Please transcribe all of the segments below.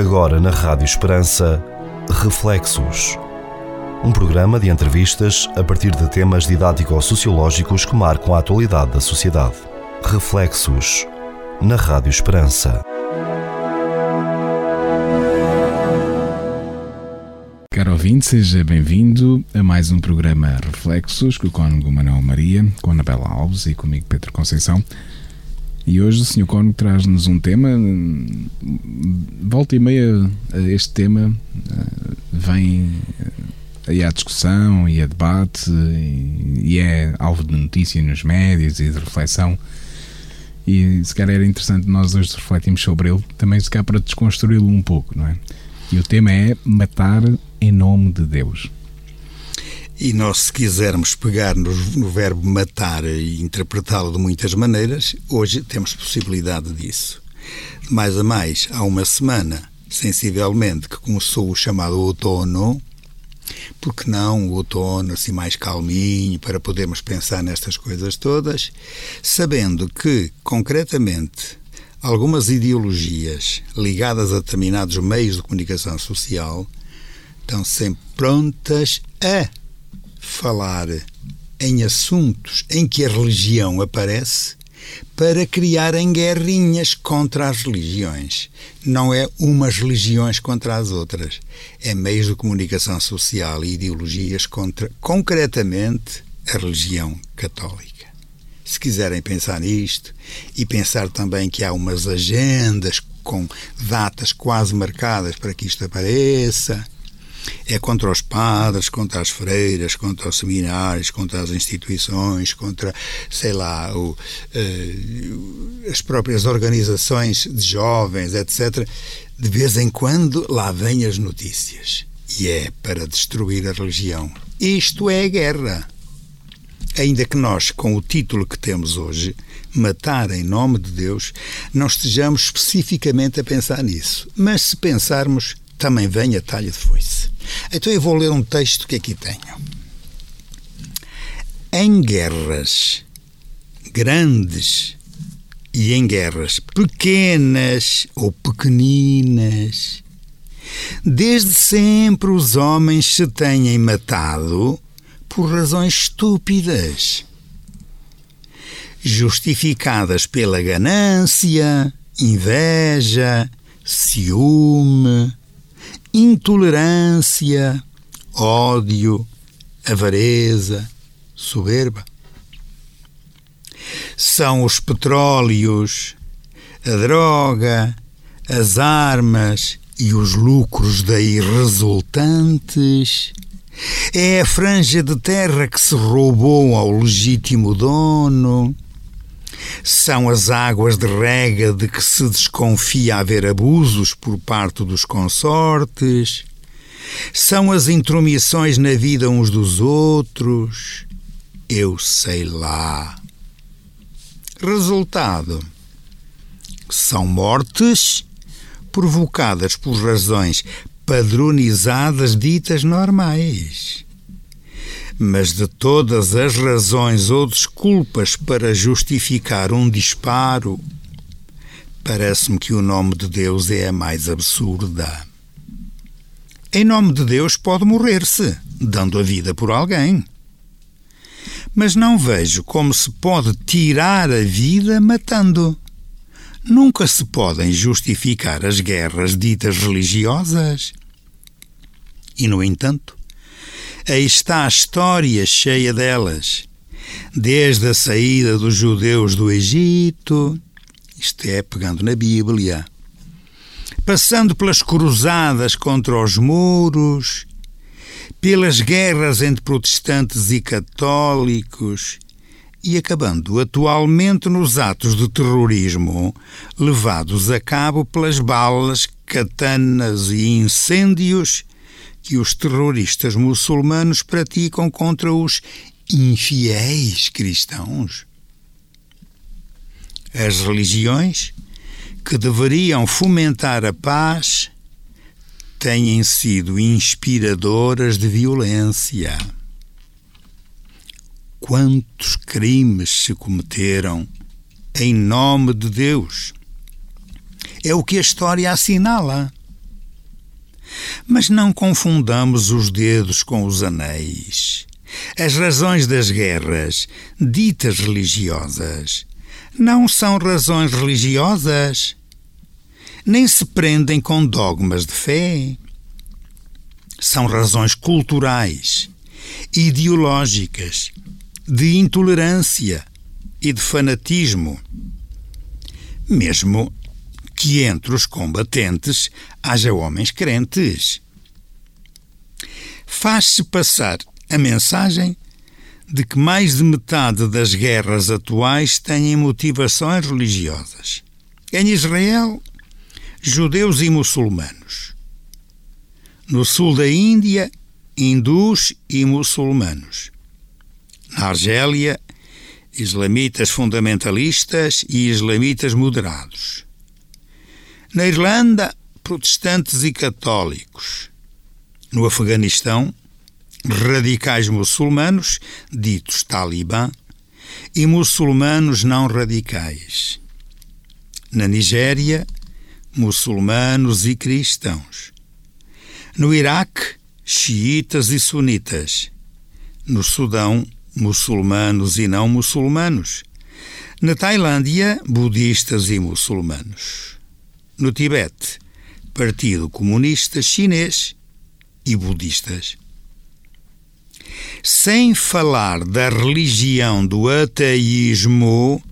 Agora na Rádio Esperança, Reflexos. Um programa de entrevistas a partir de temas didático-sociológicos que marcam a atualidade da sociedade. Reflexos. Na Rádio Esperança. Caro ouvinte, seja bem-vindo a mais um programa Reflexos com o Cônego Manuel Maria, com Anabela Alves e comigo Pedro Conceição. E hoje o Sr. Cônego traz-nos um tema, volta e meia este tema eh, vem eh, aí à discussão e a debate e é alvo de notícia nos médias e de reflexão e se calhar era interessante nós hoje refletirmos sobre ele, também se calhar para desconstruí-lo um pouco, não é? E o tema é matar em nome de Deus. E nós, se quisermos pegar no, no verbo matar e interpretá-lo de muitas maneiras, hoje temos possibilidade disso. Mais a mais, há uma semana, sensivelmente, que começou o chamado outono, porque não o outono assim mais calminho para podermos pensar nestas coisas todas, sabendo que, concretamente, algumas ideologias ligadas a determinados meios de comunicação social estão sempre prontas a falar em assuntos em que a religião aparece para criarem guerrinhas contra as religiões. Não é umas religiões contra as outras. É meios de comunicação social e ideologias contra, concretamente, a religião católica. Se quiserem pensar nisto e pensar também que há umas agendas com datas quase marcadas para que isto apareça, é contra os padres, contra as freiras, contra os seminários, contra as instituições, contra, sei lá, o, uh, as próprias organizações de jovens, etc. De vez em quando lá vêm as notícias. E é para destruir a religião. Isto é a guerra. Ainda que nós, com o título que temos hoje, matar em nome de Deus, não estejamos especificamente a pensar nisso. Mas se pensarmos, também vem a talha de foice. Então eu vou ler um texto que aqui tenho. Em guerras grandes e em guerras pequenas ou pequeninas, desde sempre os homens se têm matado por razões estúpidas, justificadas pela ganância, inveja, ciúme, intolerância, ódio, avareza, soberba. São os petróleos, a droga, as armas e os lucros daí resultantes. É a franja de terra que se roubou ao legítimo dono são as águas de rega de que se desconfia haver abusos por parte dos consortes, são as intromissões na vida uns dos outros, eu sei lá. Resultado: são mortes provocadas por razões padronizadas ditas normais mas de todas as razões ou desculpas para justificar um disparo, parece-me que o nome de Deus é a mais absurda. Em nome de Deus pode morrer-se, dando a vida por alguém. Mas não vejo como se pode tirar a vida matando. Nunca se podem justificar as guerras ditas religiosas. E, no entanto, Aí está a história cheia delas. Desde a saída dos judeus do Egito, isto é, pegando na Bíblia, passando pelas cruzadas contra os muros, pelas guerras entre protestantes e católicos e acabando atualmente nos atos de terrorismo levados a cabo pelas balas, katanas e incêndios que os terroristas muçulmanos praticam contra os infiéis cristãos. As religiões, que deveriam fomentar a paz, têm sido inspiradoras de violência. Quantos crimes se cometeram em nome de Deus? É o que a história assinala. Mas não confundamos os dedos com os anéis. As razões das guerras, ditas religiosas, não são razões religiosas, nem se prendem com dogmas de fé. São razões culturais, ideológicas, de intolerância e de fanatismo. Mesmo que entre os combatentes haja homens crentes. Faz-se passar a mensagem de que mais de metade das guerras atuais têm motivações religiosas. Em Israel, judeus e muçulmanos. No sul da Índia, hindus e muçulmanos. Na Argélia, islamitas fundamentalistas e islamitas moderados. Na Irlanda, protestantes e católicos. No Afeganistão, radicais muçulmanos, ditos talibã, e muçulmanos não radicais. Na Nigéria, muçulmanos e cristãos. No Iraque, xiitas e sunitas. No Sudão, muçulmanos e não muçulmanos. Na Tailândia, budistas e muçulmanos. No Tibete, Partido Comunista Chinês e budistas sem falar da religião do ateísmo,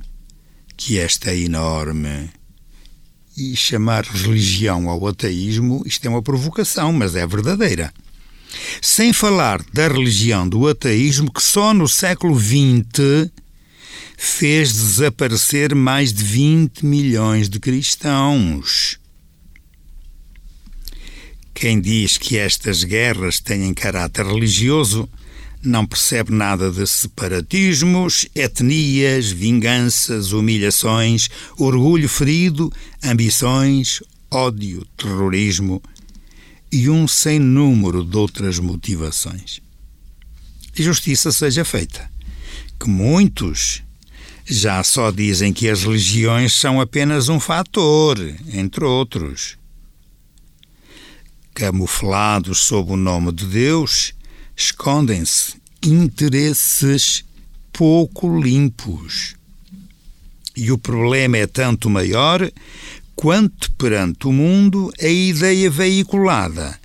que esta é enorme. E chamar religião ao ateísmo, isto é uma provocação, mas é verdadeira. Sem falar da religião do ateísmo, que só no século XX fez desaparecer mais de 20 milhões de cristãos. Quem diz que estas guerras têm caráter religioso não percebe nada de separatismos, etnias, vinganças, humilhações, orgulho ferido, ambições, ódio, terrorismo e um sem número de outras motivações. Justiça seja feita, que muitos já só dizem que as religiões são apenas um fator, entre outros. Camuflados sob o nome de Deus, escondem-se interesses pouco limpos. E o problema é tanto maior quanto perante o mundo a ideia veiculada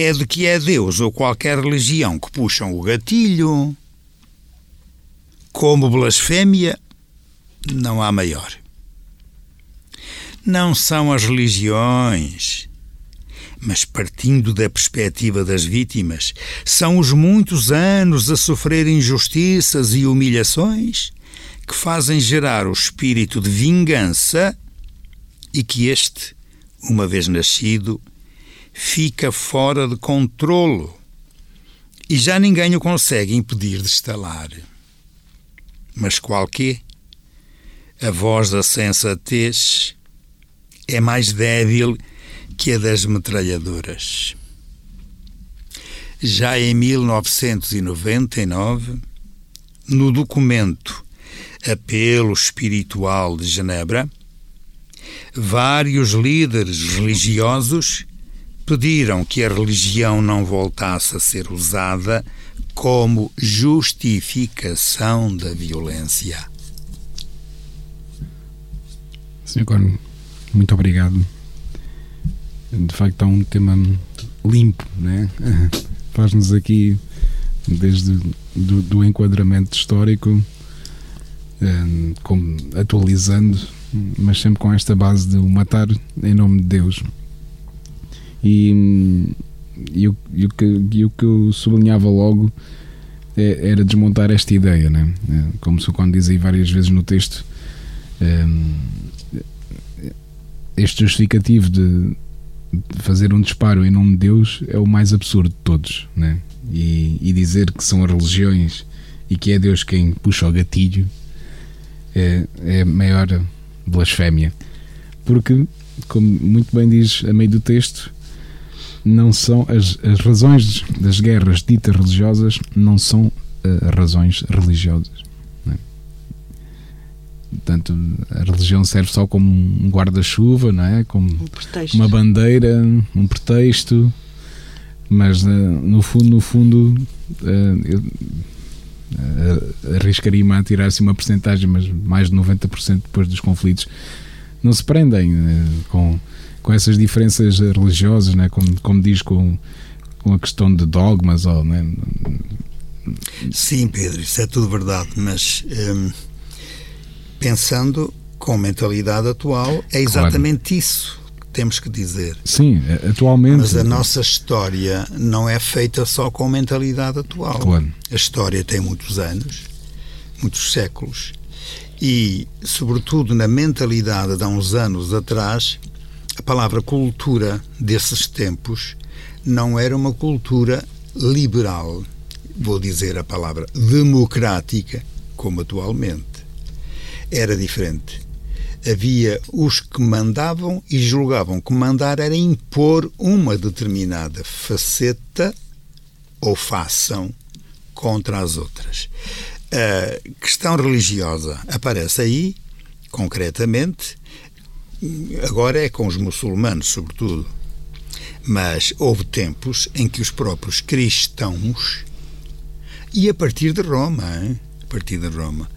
é de que é Deus ou qualquer religião que puxam o gatilho. Como blasfémia, não há maior. Não são as religiões, mas partindo da perspectiva das vítimas, são os muitos anos a sofrer injustiças e humilhações que fazem gerar o espírito de vingança e que este, uma vez nascido, fica fora de controlo e já ninguém o consegue impedir de estalar. Mas qualquer a voz da sensatez é mais débil que a das metralhadoras. Já em 1999, no documento Apelo Espiritual de Genebra, vários líderes religiosos pediram que a religião não voltasse a ser usada como justificação da violência. Corno, muito obrigado de facto é um tema limpo, né? faz-nos aqui desde do, do enquadramento histórico, um, como, atualizando, mas sempre com esta base de o matar em nome de Deus. E, e, o, e, o, que, e o que eu sublinhava logo é, era desmontar esta ideia, né? É, como o quando diz aí várias vezes no texto, um, este justificativo de fazer um disparo em nome de Deus é o mais absurdo de todos, né? E, e dizer que são as religiões e que é Deus quem puxa o gatilho é, é a maior blasfémia. Porque, como muito bem diz a meio do texto, não são as, as razões das guerras ditas religiosas não são uh, razões religiosas. Portanto, a religião serve só como um guarda-chuva, não é? Como um uma bandeira, um pretexto Mas uh, no fundo, no fundo, uh, eu uh, arriscaria-me a tirar-se uma porcentagem, mas mais de 90% depois dos conflitos não se prendem com, com essas diferenças religiosas, né? como, como diz, com, com a questão de dogmas. Ou, né? Sim, Pedro, isso é tudo verdade, mas hum, pensando com mentalidade atual, é exatamente claro. isso temos que dizer. Sim, atualmente. Mas a nossa história não é feita só com mentalidade atual. Claro. A história tem muitos anos, muitos séculos, e, sobretudo, na mentalidade de há uns anos atrás, a palavra cultura desses tempos não era uma cultura liberal, vou dizer a palavra democrática, como atualmente. Era diferente havia os que mandavam e julgavam que mandar era impor uma determinada faceta ou fação contra as outras. A questão religiosa aparece aí, concretamente, agora é com os muçulmanos, sobretudo. Mas houve tempos em que os próprios cristãos, e a partir de Roma, hein? a partir de Roma,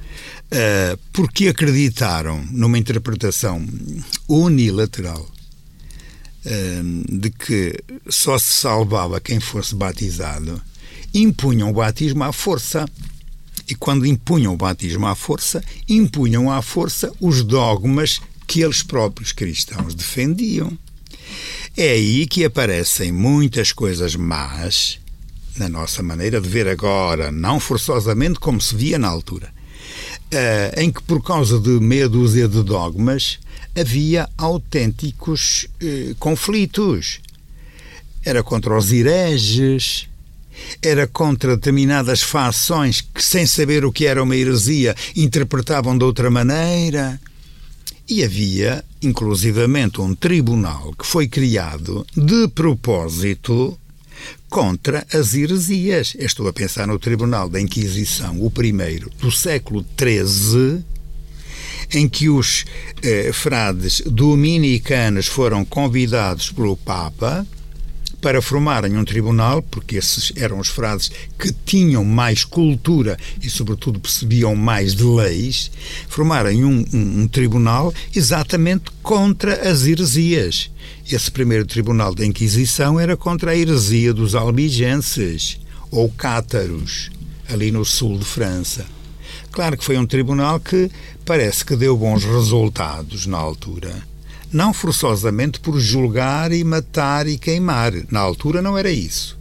uh, porque acreditaram numa interpretação unilateral uh, de que só se salvava quem fosse batizado, impunham o batismo à força. E quando impunham o batismo à força, impunham à força os dogmas que eles próprios cristãos defendiam. É aí que aparecem muitas coisas más na nossa maneira de ver agora, não forçosamente como se via na altura em que, por causa de meia dúzia de dogmas, havia autênticos uh, conflitos. Era contra os hereges, era contra determinadas fações que, sem saber o que era uma heresia, interpretavam de outra maneira. E havia, inclusivamente, um tribunal que foi criado de propósito contra as heresias. Estou a pensar no Tribunal da Inquisição, o primeiro do século XIII, em que os eh, frades dominicanos foram convidados pelo Papa para formarem um tribunal, porque esses eram os frades que tinham mais cultura e, sobretudo, percebiam mais de leis, formarem um, um, um tribunal exatamente contra as heresias. Esse primeiro tribunal da Inquisição era contra a heresia dos albigenses, ou cátaros, ali no sul de França. Claro que foi um tribunal que parece que deu bons resultados na altura não forçosamente por julgar e matar e queimar. Na altura não era isso.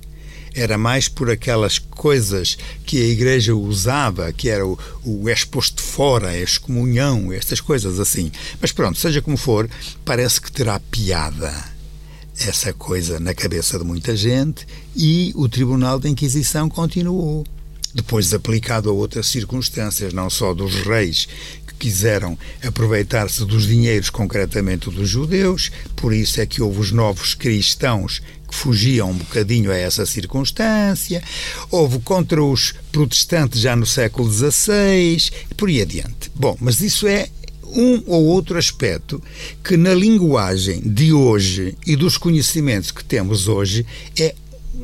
Era mais por aquelas coisas que a Igreja usava, que era o, o exposto fora, a excomunhão, estas coisas assim. Mas pronto, seja como for, parece que terá piada essa coisa na cabeça de muita gente e o Tribunal da Inquisição continuou depois aplicado a outras circunstâncias, não só dos reis quiseram aproveitar-se dos dinheiros, concretamente dos judeus, por isso é que houve os novos cristãos que fugiam um bocadinho a essa circunstância, houve contra os protestantes já no século XVI, e por aí adiante. Bom, mas isso é um ou outro aspecto que na linguagem de hoje e dos conhecimentos que temos hoje é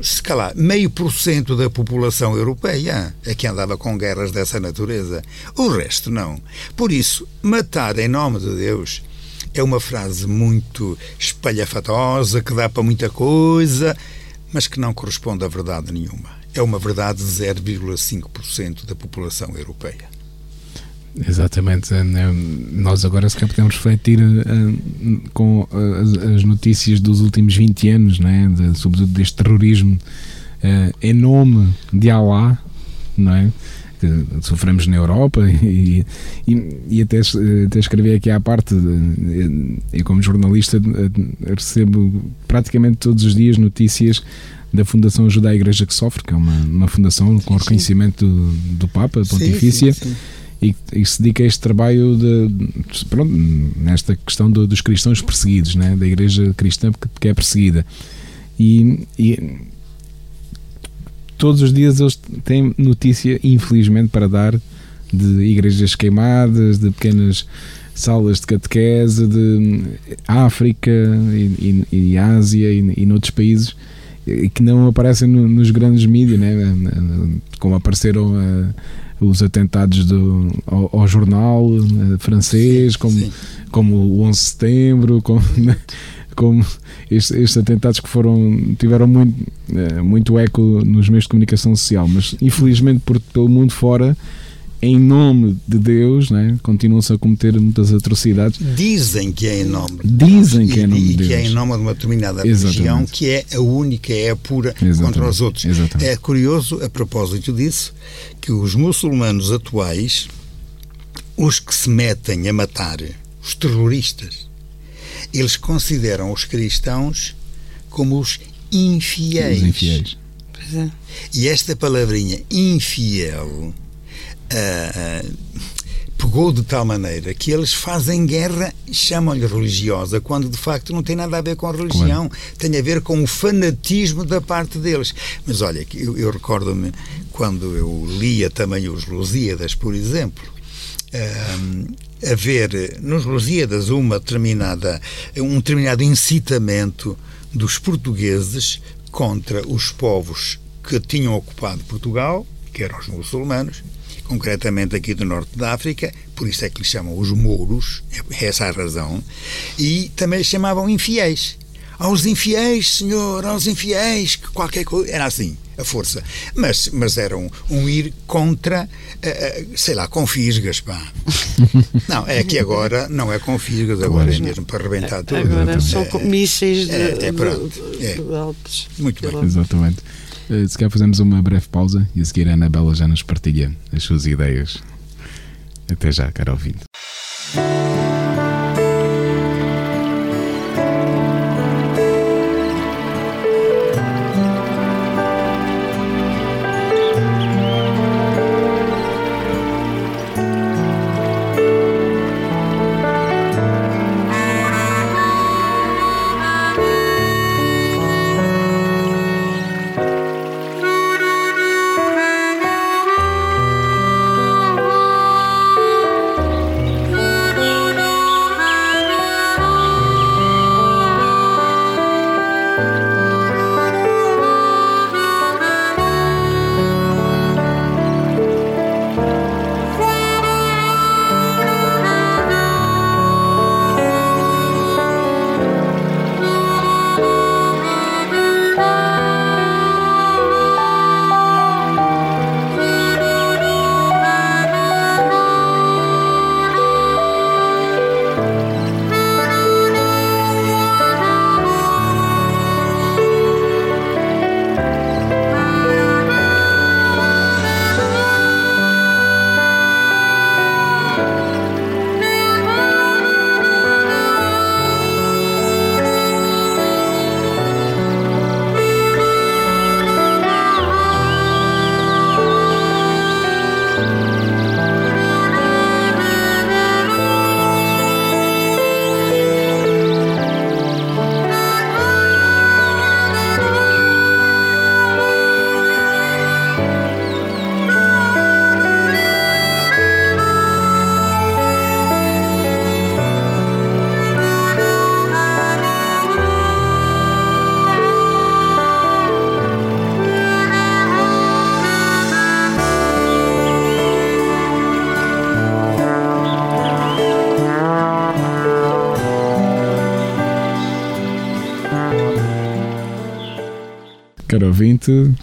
se calhar, meio por cento da população europeia é que andava com guerras dessa natureza. O resto não. Por isso, matar em nome de Deus é uma frase muito espalhafatosa, que dá para muita coisa, mas que não corresponde a verdade nenhuma. É uma verdade de 0,5% da população europeia. Exatamente. Eh, né, nós agora se calhar podemos refletir uh, com as, as, notícias dos últimos 20 anos, né? De, sobretudo deste terrorismo uh, em nome de Allah, não é? que sofremos na Europa e, e, e até, até escrevi aqui à parte e como jornalista recebo praticamente todos os dias notícias da Fundação Ajuda à Igreja que Sofre, que é uma, uma fundação com reconhecimento do, do Papa Pontifícia sim, sim, sim e, e se dedica a este trabalho de, pronto, nesta questão do, dos cristãos perseguidos, né? da igreja cristã que, que é perseguida. E, e, todos os dias eles têm notícia, infelizmente, para dar de igrejas queimadas, de pequenas salas de catequese, de África e, e, e Ásia e, e noutros países que não aparecem no, nos grandes mídias, né? como apareceram uh, os atentados do, ao, ao jornal uh, francês, sim, como, sim. como o 11 de setembro, como, né? como estes, estes, atentados que foram tiveram muito, uh, muito eco nos meios de comunicação social, mas infelizmente por pelo mundo fora em nome de Deus, né? continuam-se a cometer muitas atrocidades. Dizem que é em nome de Dizem que é em nome de Deus. E que é em nome de uma determinada religião que é a única, é a pura Exatamente. contra os outros. Exatamente. É curioso, a propósito disso, que os muçulmanos atuais, os que se metem a matar, os terroristas, eles consideram os cristãos como os infiéis. Os infiéis. É. E esta palavrinha infiel pegou de tal maneira que eles fazem guerra, chamam-lhe religiosa, quando de facto não tem nada a ver com a religião, Como? tem a ver com o fanatismo da parte deles. Mas olha, eu, eu recordo-me quando eu lia também os Lusíadas, por exemplo, uh, haver nos Lusíadas uma determinada, um determinado incitamento dos portugueses contra os povos que tinham ocupado Portugal, que eram os muçulmanos, concretamente aqui do norte da África, por isso é que lhes chamam os mouros, é essa a razão, e também lhes chamavam infiéis. Aos infiéis, senhor, aos infiéis, que qualquer coisa. Era assim, a força. Mas, mas era um, um ir contra, uh, sei lá, com fisgas, pá. não, é que agora não é com fisgas, agora é mesmo para arrebentar tudo. Agora são é, mísseis de, é, é, pronto, de, de, de altos. Muito bem. Exatamente. Eh, se calhar fazemos uma breve pausa e a seguir a Anabela já nos partilha as suas ideias. Até já, caro ouvinte.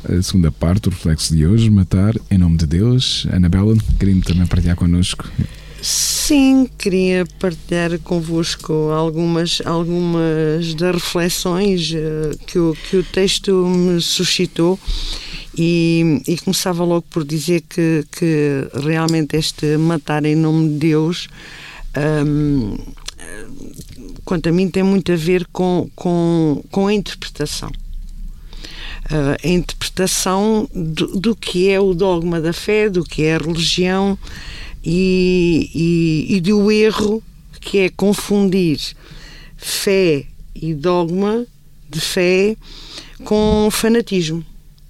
A segunda parte do reflexo de hoje, matar em nome de Deus. Anabela, queria também partilhar connosco. Sim, queria partilhar convosco algumas, algumas das reflexões uh, que, o, que o texto me suscitou e, e, começava logo por dizer que, que realmente este matar em nome de Deus um, quanto a mim tem muito a ver com, com, com a interpretação uh, a interpretação do, do, que é o dogma da fé, do que é a religião e, e, e do erro que é confundir fé e dogma de fé com fanatismo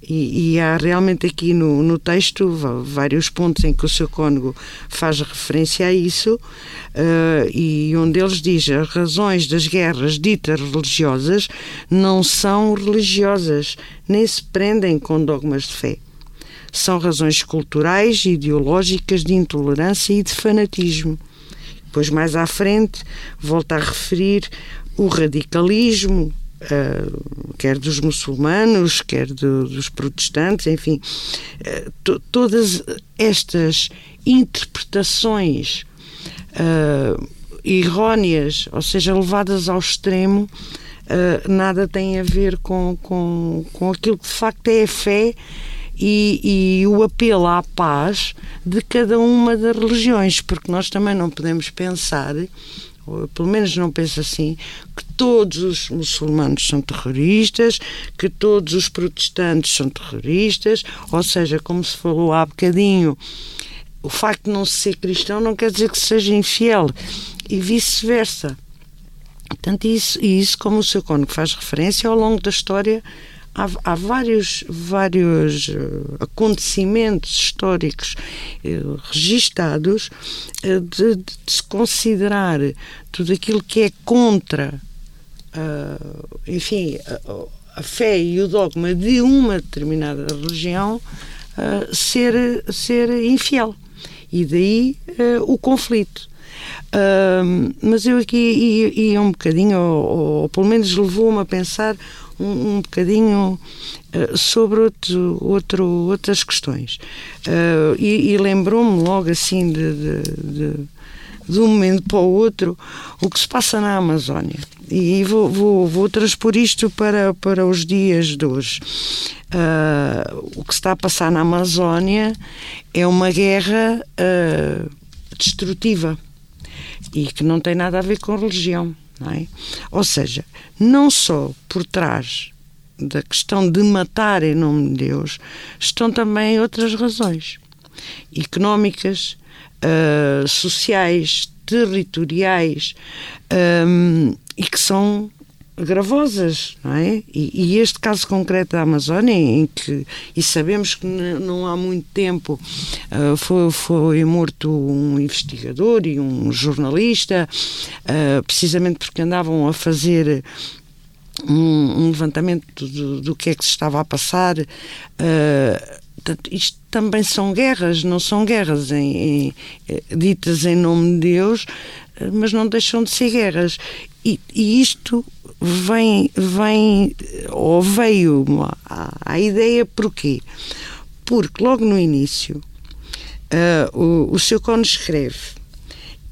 E, e, há realmente aqui no, no texto vários pontos em que o seu cônego faz referência a isso, uh, e um deles diz: as razões das guerras ditas religiosas não são religiosas, nem se prendem com dogmas de fé. São razões culturais, ideológicas, de intolerância e de fanatismo. Depois, mais à frente, volta a referir o radicalismo, uh, quer dos muçulmanos, quer do, dos protestantes, enfim, uh, todas estas interpretações uh, erróneas, ou seja, levadas ao extremo, nada tem a ver com, com, com aquilo que de facto é a fé e, e, o apelo à paz de cada uma das religiões, porque nós também não podemos pensar pelo menos não penso assim, que todos os muçulmanos são terroristas, que todos os protestantes são terroristas, ou seja, como se falou há bocadinho, o facto de não ser cristão não quer dizer que seja infiel, e vice-versa. Portanto, isso, e isso, como o seu cônego faz referência, ao longo da história há, há vários, vários eh, acontecimentos históricos eh, registados eh, de, de, se considerar tudo aquilo que é contra, uh, enfim, a, a, fé e o dogma de uma determinada religião uh, ser, ser infiel. E daí uh, o conflito. Uh, mas eu aqui ia, ia um bocadinho, ou, ou, pelo menos levou-me a pensar um, um bocadinho uh, sobre outro, outro, outras questões. Uh, e, e lembrou-me logo assim de, de, de, de, um momento para o outro o que se passa na Amazónia. E vou, vou, vou transpor isto para, para os dias de hoje. Uh, o que se está a passar na Amazónia é uma guerra destrutiva e que não tem nada a ver com religião. É? Ou seja, não só por trás da questão de matar em nome de Deus, estão também outras razões económicas, uh, sociais, territoriais um, ah, e que são gravosas, não é? E, e, este caso concreto da Amazónia, em que, e sabemos que não há muito tempo uh, foi, foi morto um investigador e um jornalista, uh, precisamente porque andavam a fazer um, um levantamento do, do, que é que se estava a passar. Uh, isto também são guerras, não são guerras em, em, eh, ditas em nome de Deus, mas não deixam de ser guerras. E, e isto vem, vem ou veio à, ideia porquê? Porque logo no início uh, o, o seu Cone escreve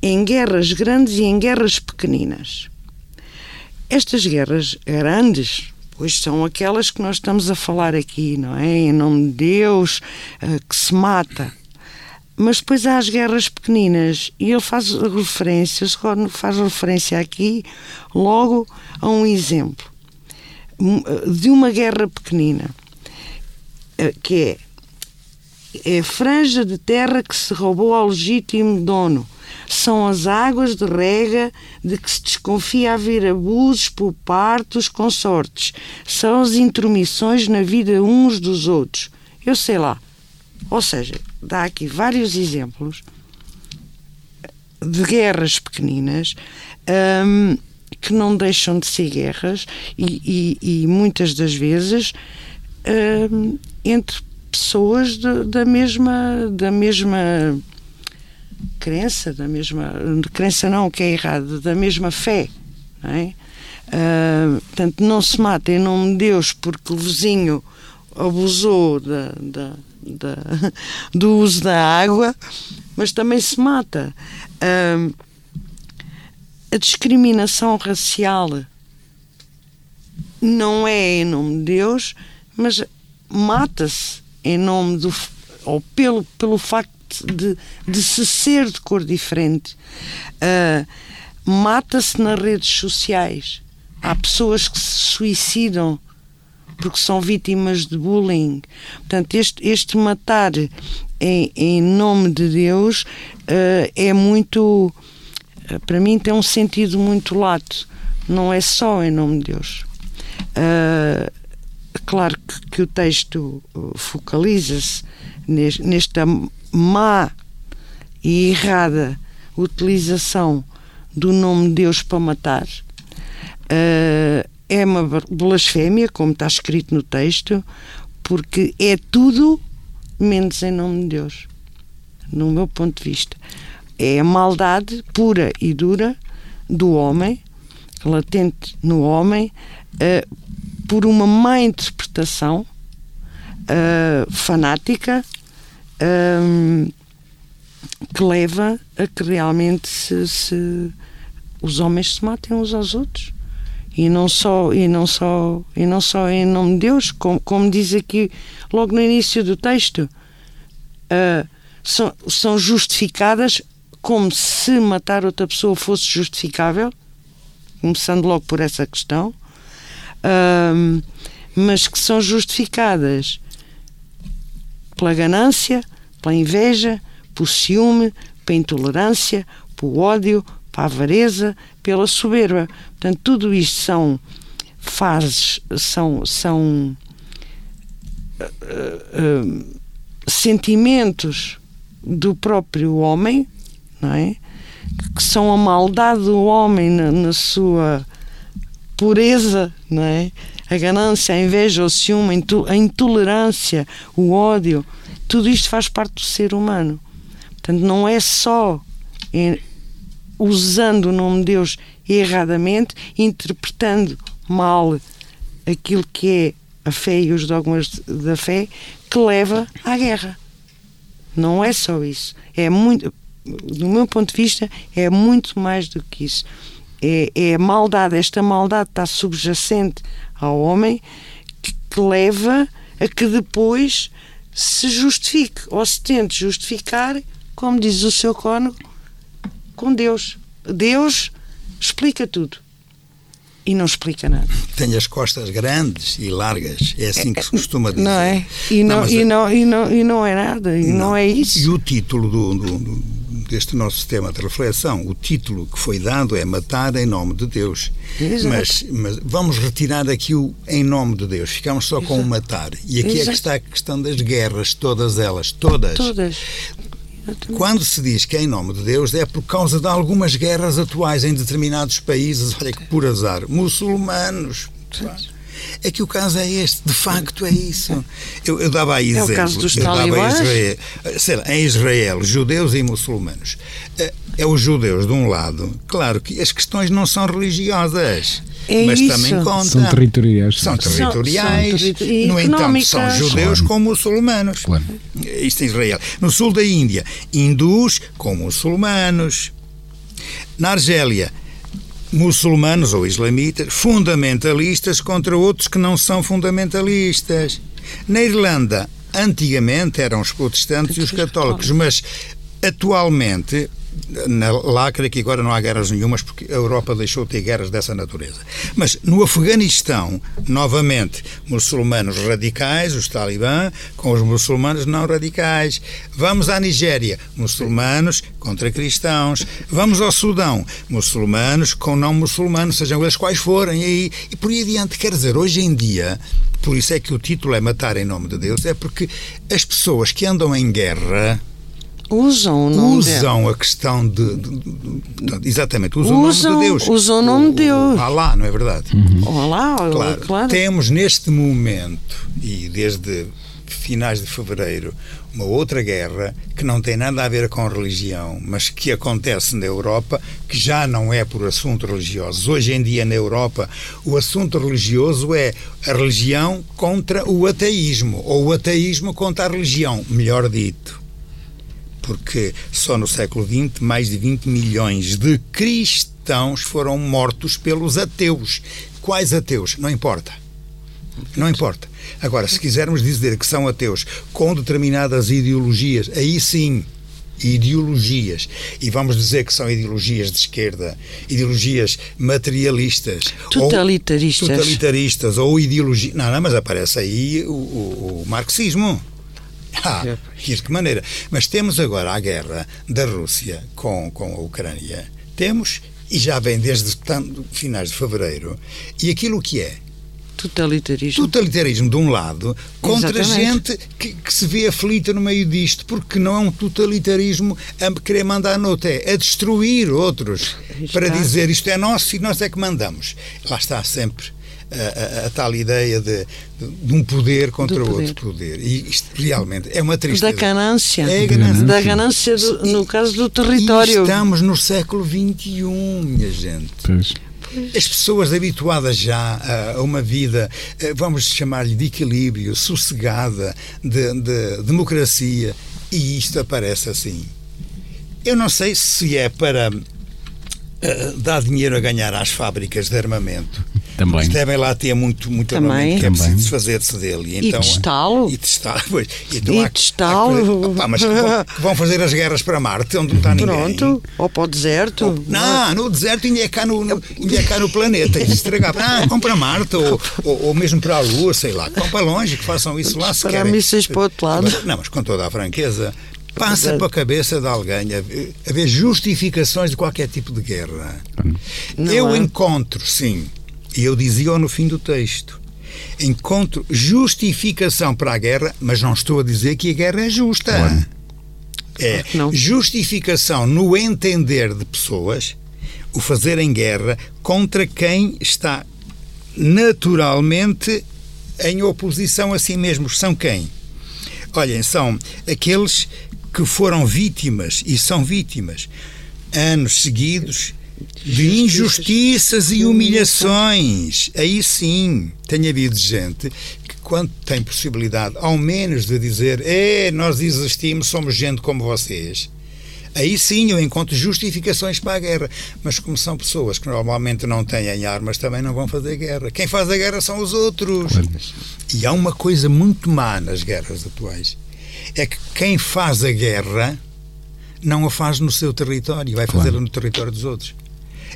em guerras grandes e em guerras pequeninas. Estas guerras grandes, pois são aquelas que nós estamos a falar aqui, não é? Em nome de Deus, uh, que se mata mas depois há as guerras pequeninas. E ele faz referência, faz referência aqui logo a um exemplo de uma guerra pequenina eh, que é, é a franja de terra que se roubou ao legítimo dono. São as águas de rega de que se desconfia haver abusos por parte dos consortes. São as intromissões na vida uns dos outros. Eu sei lá ou seja, dá aqui vários exemplos de guerras pequeninas um, que não deixam de ser guerras e, e, e muitas das vezes um, entre pessoas de, da mesma da mesma crença da mesma crença não que é errado da mesma fé não é? Uh, portanto não se mata em nome de Deus porque o vizinho abusou da, da da, do uso da água, mas também se mata. a discriminação racial não é em nome de Deus, mas mata-se em nome do ou pelo, pelo facto de, de se ser de cor diferente. Uh, mata-se nas redes sociais. Há pessoas que se suicidam porque são vítimas de bullying. Portanto, este, este matar em, em nome de Deus uh, é muito. Uh, para mim, tem um sentido muito lato. Não é só em nome de Deus. Uh, claro que, que o texto focaliza-se nesta má e errada utilização do nome de Deus para matar. Uh, é uma blasfémia, como está escrito no texto, porque é tudo menos em nome de Deus, no meu ponto de vista. É a maldade pura e dura do homem, latente no homem, uh, por uma má interpretação uh, fanática uh, que leva a que realmente se, se, os homens se matem uns aos outros e não só e não só e não só em nome de Deus como, como diz aqui logo no início do texto uh, são, são justificadas como se matar outra pessoa fosse justificável começando logo por essa questão uh, mas que são justificadas pela ganância pela inveja pelo ciúme pela intolerância pelo ódio pela avareza pela soberba Portanto, tudo isto são fases, são, são uh, uh, sentimentos do próprio homem, não é? que são a maldade do homem na, na sua pureza, não é? a ganância, a inveja, o ciúme, a intolerância, o ódio, tudo isto faz parte do ser humano. Portanto, não é só usando o nome de Deus erradamente, interpretando mal aquilo que é a fé e os dogmas da fé, que leva à guerra. Não é só isso. É muito, do meu ponto de vista, é muito mais do que isso. É, é a maldade, esta maldade está subjacente ao homem que, que leva a que depois se justifique ou se tente justificar, como diz o seu cônego, com Deus. Deus explica tudo. E não explica nada. Tem as costas grandes e largas, é assim que se costuma dizer. Não é? E não, não, e não, e não, e não é nada, e não, não é isso. E o título do, do, deste nosso tema de reflexão, o título que foi dado é Matar em nome de Deus. Mas, mas, vamos retirar aqui o em nome de Deus, ficamos só Exato. com o matar. E aqui Exato. é que está a questão das guerras, todas elas, todas. Todas. Quando se diz que é em nome de Deus, é por causa de algumas guerras atuais em determinados países, olha que por azar, muçulmanos. É que o caso é este, de facto é isso. Eu, eu dava aí exemplo. É o caso dos talibãs? Israel, sei lá, em Israel, judeus e muçulmanos. É, é os judeus de um lado, claro que as questões não são religiosas. É mas isso. também contam. São territoriais. São territoriais. São, são no entanto, são judeus claro. com muçulmanos. Claro. Isto em Israel. No sul da Índia, hindus com muçulmanos. Na Argélia, muçulmanos ou islamitas, fundamentalistas contra outros que não são fundamentalistas. Na Irlanda, antigamente eram os protestantes e os católicos, mas atualmente na lacra que agora não há guerras nenhumas porque a Europa deixou de ter guerras dessa natureza. Mas no Afeganistão, novamente, muçulmanos radicais, os talibã, com os muçulmanos não radicais. Vamos à Nigéria, muçulmanos contra cristãos. Vamos ao Sudão, muçulmanos com não muçulmanos, sejam eles quais forem, e, e por aí adiante. Quer dizer, hoje em dia, por isso é que o título é Matar em Nome de Deus, é porque as pessoas que andam em guerra usam o nome usam a questão de, de, de, exatamente usam, usam, o nome de Deus. usam o nome de Deus. Alá não é verdade? Uhum. Alá claro, claro. Temos neste momento e desde finais de fevereiro uma outra guerra que não tem nada a ver com religião, mas que acontece na Europa, que já não é por assuntos religiosos. Hoje em dia na Europa, o assunto religioso é a religião contra o ateísmo, ou o ateísmo contra a religião, melhor dito porque só no século XX mais de 20 milhões de cristãos foram mortos pelos ateus. Quais ateus? Não importa. Não importa. Agora, se quisermos dizer que são ateus com determinadas ideologias, aí sim, ideologias. E vamos dizer que são ideologias de esquerda, ideologias materialistas, totalitaristas, ou, totalitaristas ou ideologias. Não, não, mas aparece aí o, o, o marxismo. Ah, e de que maneira? Mas temos agora a guerra da Rússia com, com a Ucrânia. Temos, e já vem desde finais de fevereiro, e aquilo que é Totalitarismo. Totalitarismo de um lado, contra Exatamente. gente que, que se vê aflita no meio disto, porque não é um totalitarismo a querer mandar no outro, é a destruir outros, Aí para está. dizer isto é nosso e nós é que mandamos. Lá está sempre a, a- a tal ideia de, de um poder contra poder. outro poder. E isto realmente é uma tristeza. Da ganância. É a ganância. Da ganância, do- no caso do E território. estamos no século XXI, minha gente. Pois. As pessoas habituadas já a- a uma vida, eh, vamos chamar-lhe de equilíbrio, sossegada, de, de democracia, e isto aparece assim. Eu não sei se é para eh, dar dinheiro a ganhar às fábricas de armamento. Também. Devem lá ter muito, muito Também. que é preciso desfazer-se dele. E então, testá-lo. E testá-lo. pois. Então E há- há testá-lo. coisa- Opa, mas que vão, vão fazer as guerras para Marte, onde não está ninguém. Pronto. Ou para o deserto. Não, no deserto ainda é cá no, no, ainda é cá no planeta. E estragar, ah, vão para Marte ou, ou, ou mesmo para a Lua, sei lá. Vão para longe, que façam isso lá se Disparar querem. mísseis para o outro lado. Não, mas com toda a franqueza, passa para a cabeça de alguém haver, justificações de qualquer tipo de guerra. Não eu há. encontro, sim, e eu dizia no fim do texto, encontro justificação para a guerra, mas não estou a dizer que a guerra é justa. Claro. É que não. justificação no entender de pessoas o fazerem guerra contra quem está naturalmente em oposição a si mesmos. São quem? Olhem, são aqueles que foram vítimas e são vítimas anos seguidos de injustiças e humilhações. Aí sim, tem havido gente que, quando tem possibilidade, ao menos de dizer é, nós existimos, somos gente como vocês. Aí sim eu encontro justificações para a guerra. Mas como são pessoas que normalmente não têm armas, também não vão fazer guerra. Quem faz a guerra são os outros. Claro. E há uma coisa muito má nas guerras atuais. É que quem faz a guerra não a faz no seu território, vai Claro. fazê-la no território dos outros.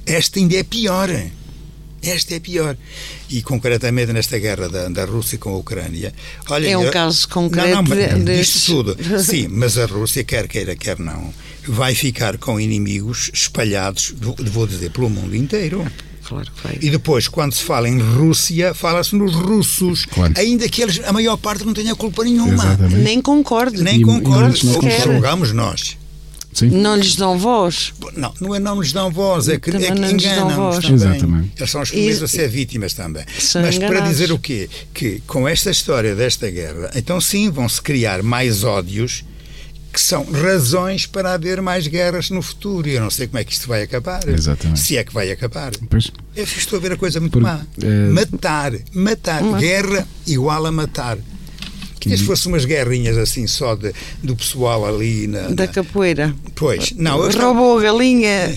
Esta ainda é pior. Esta é pior. E concretamente nesta guerra da, da Rússia com a Ucrânia. Olha, É um eu- caso concreto não, não, mas destes. Isto tudo. Sim, mas a Rússia, quer queira, quer não, vai ficar com inimigos espalhados, vou- vou dizer, pelo mundo inteiro. Claro que vai. E depois, quando se fala em Rússia, fala-se nos russos, Claro. ainda que eles, a maior parte não tenha culpa nenhuma. Exatamente. Nem concordo. Nem E- concordo, e não ou concordo. julgamos nós. Sim. Não lhes dão voz. Não, não é não lhes dão voz, é que, Também é que enganam-nos também. Exatamente. Eles são os primeiros a ser vítimas também. São Mas para enganados. dizer o quê? Que com esta história desta guerra, então sim, vão-se criar mais ódios que são razões para haver mais guerras no futuro. E eu não sei como é que isto vai acabar. Exatamente. Se é que vai acabar. Pois. Eu estou a ver a coisa muito Porque, má. eh, Matar, matar. Guerra igual a matar. Que se fosse umas guerrinhas assim só de, do pessoal ali na. Da na- capoeira. Pois, não, eu estava, Roubou a galinha.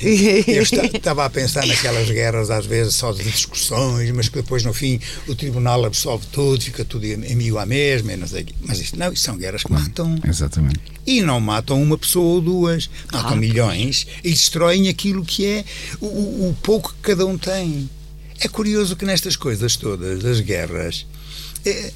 eu esta- estava a pensar naquelas guerras às vezes só de discussões, mas que depois no fim o tribunal absolve tudo, fica tudo mil à mesma, e não sei. Mas isto não, isto são guerras que matam. Exatamente. E não matam uma pessoa ou duas, matam Ah. milhões e destroem aquilo que é o, o- pouco que cada um tem. É curioso que nestas coisas todas, das guerras,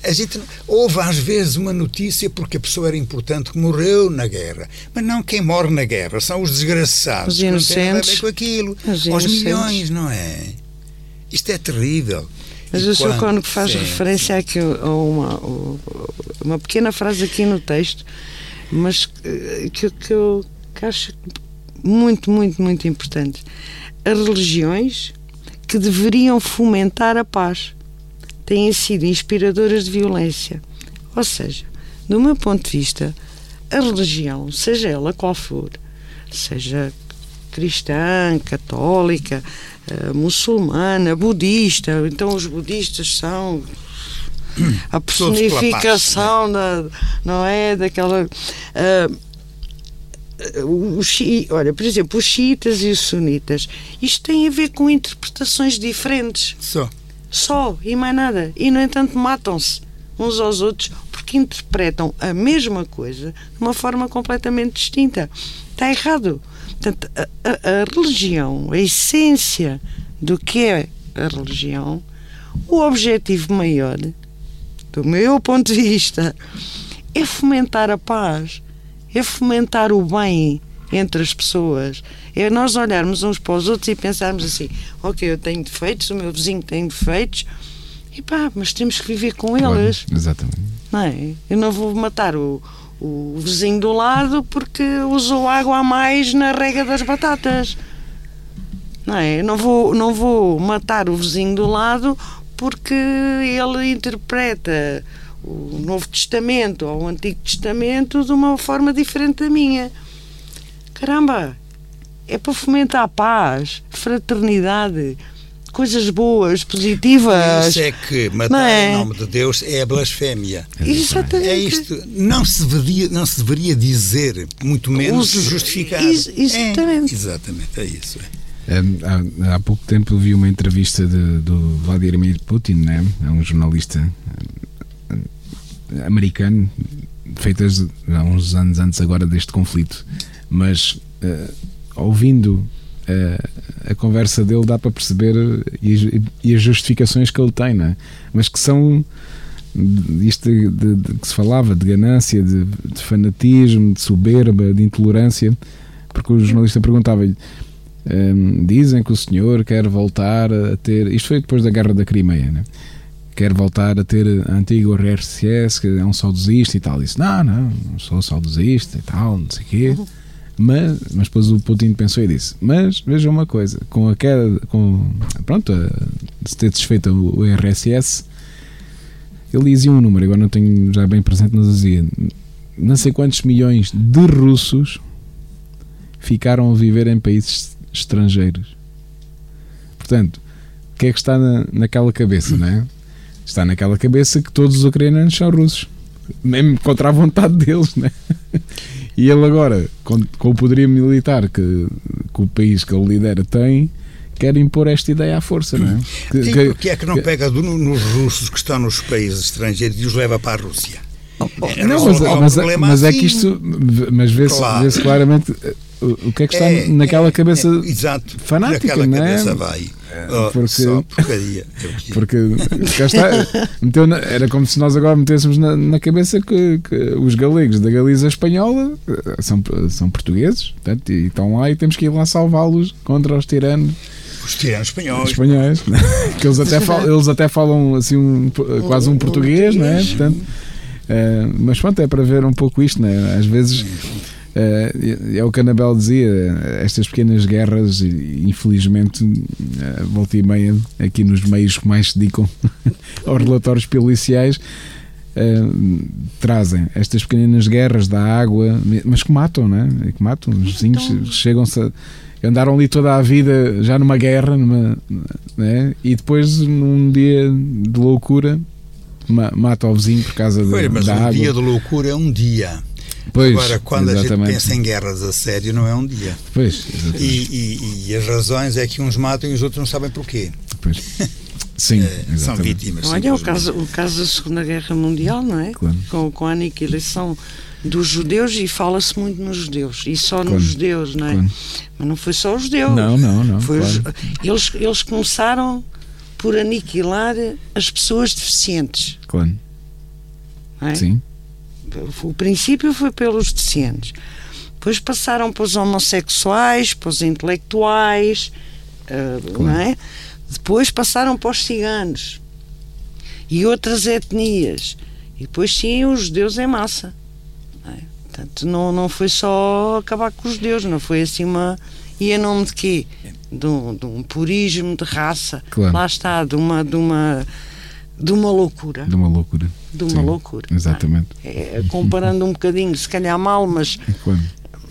a gente houve às vezes uma notícia porque a pessoa era importante que morreu na guerra, mas não quem morre na guerra são os desgraçados Os inocentes. com aquilo, Os os inocentes. milhões, não é? Isto é terrível. Mas E o senhor, quando faz sim. referência aqui a uma, uma pequena frase aqui no texto, mas que, que eu que acho muito, muito, muito importante. As religiões que deveriam fomentar a paz têm sido inspiradoras de violência. Ou seja, do meu ponto de vista, a religião, seja ela qual for, seja cristã, católica, eh, muçulmana, budista, então os budistas são a personificação da, não é daquela ah, os chi- olha, por exemplo, os xiitas e os sunitas, isto tem a ver com interpretações diferentes, Só. Só e mais nada. E no entanto matam-se uns aos outros porque interpretam a mesma coisa de uma forma completamente distinta. Está errado. Portanto, a, a- a religião, a essência do que é a religião, o objetivo maior, do meu ponto de vista, é fomentar a paz, é fomentar o bem entre as pessoas. É nós olharmos uns para os outros e pensarmos assim: ok, eu tenho defeitos, o meu vizinho tem defeitos, E pá, mas temos que viver com eles. Exatamente. Não é? Eu não vou matar o, o vizinho do lado porque usou água a mais na rega das batatas. Não é? Eu não vou, não vou matar o vizinho do lado porque ele interpreta o Novo Testamento ou o Antigo Testamento de uma forma diferente da minha. Caramba, é para fomentar a paz, fraternidade, coisas boas, positivas. Isso é que matar Não é? em nome de Deus é a blasfémia. Exatamente. É isto. Não se deveria, não se deveria dizer, muito menos Uso- justificar. Ex- exatamente. É, exatamente, é isso. é. Um, há, há pouco tempo vi uma entrevista de- do Vladimir Putin, né? é um jornalista um, americano, feitas há uns anos antes agora deste conflito, mas uh, ouvindo uh, a conversa dele dá para perceber e, as- e as justificações que ele tem, né? mas que são isto de, de- de que se falava de ganância, de, de fanatismo, de soberba, de intolerância, porque o jornalista perguntava-lhe Hum, dizem que o senhor quer voltar a ter. Isto foi depois da guerra da Crimeia, né? Quer voltar a ter a antiga RSS, que é um saudosista e tal. Disse: Não, não, não sou saudosista e tal, não sei o quê. Mas, mas depois o Putin pensou e disse: Mas veja uma coisa, com a queda, com, pronto, a, se ter desfeito o, o RSS, ele dizia um número, agora não tenho já bem presente, mas dizia: Não sei quantos milhões de russos ficaram a viver em países estrangeiros. Portanto, o que é que está na, naquela cabeça, não é? Está naquela cabeça que todos os ucranianos são russos, mesmo contra a vontade deles, não é? E ele agora, com, com o poderio militar que, que o país que ele lidera tem, quer impor esta ideia à força, não é? Que- E é que não pega do- nos russos que estão nos países estrangeiros e os leva para a Rússia? É, Não, mas, resolver o mas- problema mas é assim. que isto, mas vê-se Claro. vê-se claramente o, que é que está É, naquela é, cabeça é, exato, fanática, naquela não é? cabeça vai. Oh, porque- Só porcaria. É é. Porque cá está, meteu na- era como se nós agora metêssemos na, na cabeça que, que os galegos da Galiza espanhola eh, são, são portugueses portanto, e estão lá e temos que ir lá salvá-los contra os tiranos Os tiranos espanhóis. espanhóis. que eles até, falam, eles até falam assim um, quase um um português, não é? Portanto, eh, mas pronto, é para ver um pouco isto, não é? Às vezes. Eh, é o que a Anabel dizia, estas pequenas guerras, infelizmente, eh, volta e meia, aqui nos meios que mais se dedicam aos relatórios policiais, eh, trazem estas pequenas guerras da água, mas que matam, não é? Que matam. Os vizinhos chegam-se a. Andaram ali toda a vida já numa guerra, numa, né? e depois, num dia de loucura, ma- mata o vizinho por causa de, Olha, mas da um água. dia de loucura é um dia. Pois, Agora, quando a gente exatamente. pensa em guerras a sério, não é um dia. Pois, exatamente. E, e- e as razões é que uns matam e os outros não sabem porquê. Pois. Sim, É, são exatamente. vítimas. Olha, o caso, o caso da Segunda Guerra Mundial, não é? Claro. Com, com a aniquilação dos judeus e fala-se muito nos judeus e só Claro. nos judeus, não é? Claro. Mas não foi só os judeus. Não, não, não. Foi os- claro. eles, eles começaram por aniquilar as pessoas deficientes. claro. é? Sim, O princípio foi pelos deficientes. Depois passaram para os homossexuais, para os intelectuais, Claro. não é? Depois passaram para os ciganos e outras etnias. E depois sim os judeus em massa. Não é? Portanto, não, não foi só acabar com os judeus, não foi assim uma. E em nome de quê? De um, de um purismo de raça. Claro. Lá está, de uma, de uma, de uma loucura. de uma loucura. De uma Sim, loucura. não é? Exatamente. É, comparando um bocadinho, se calhar mal, mas, Claro.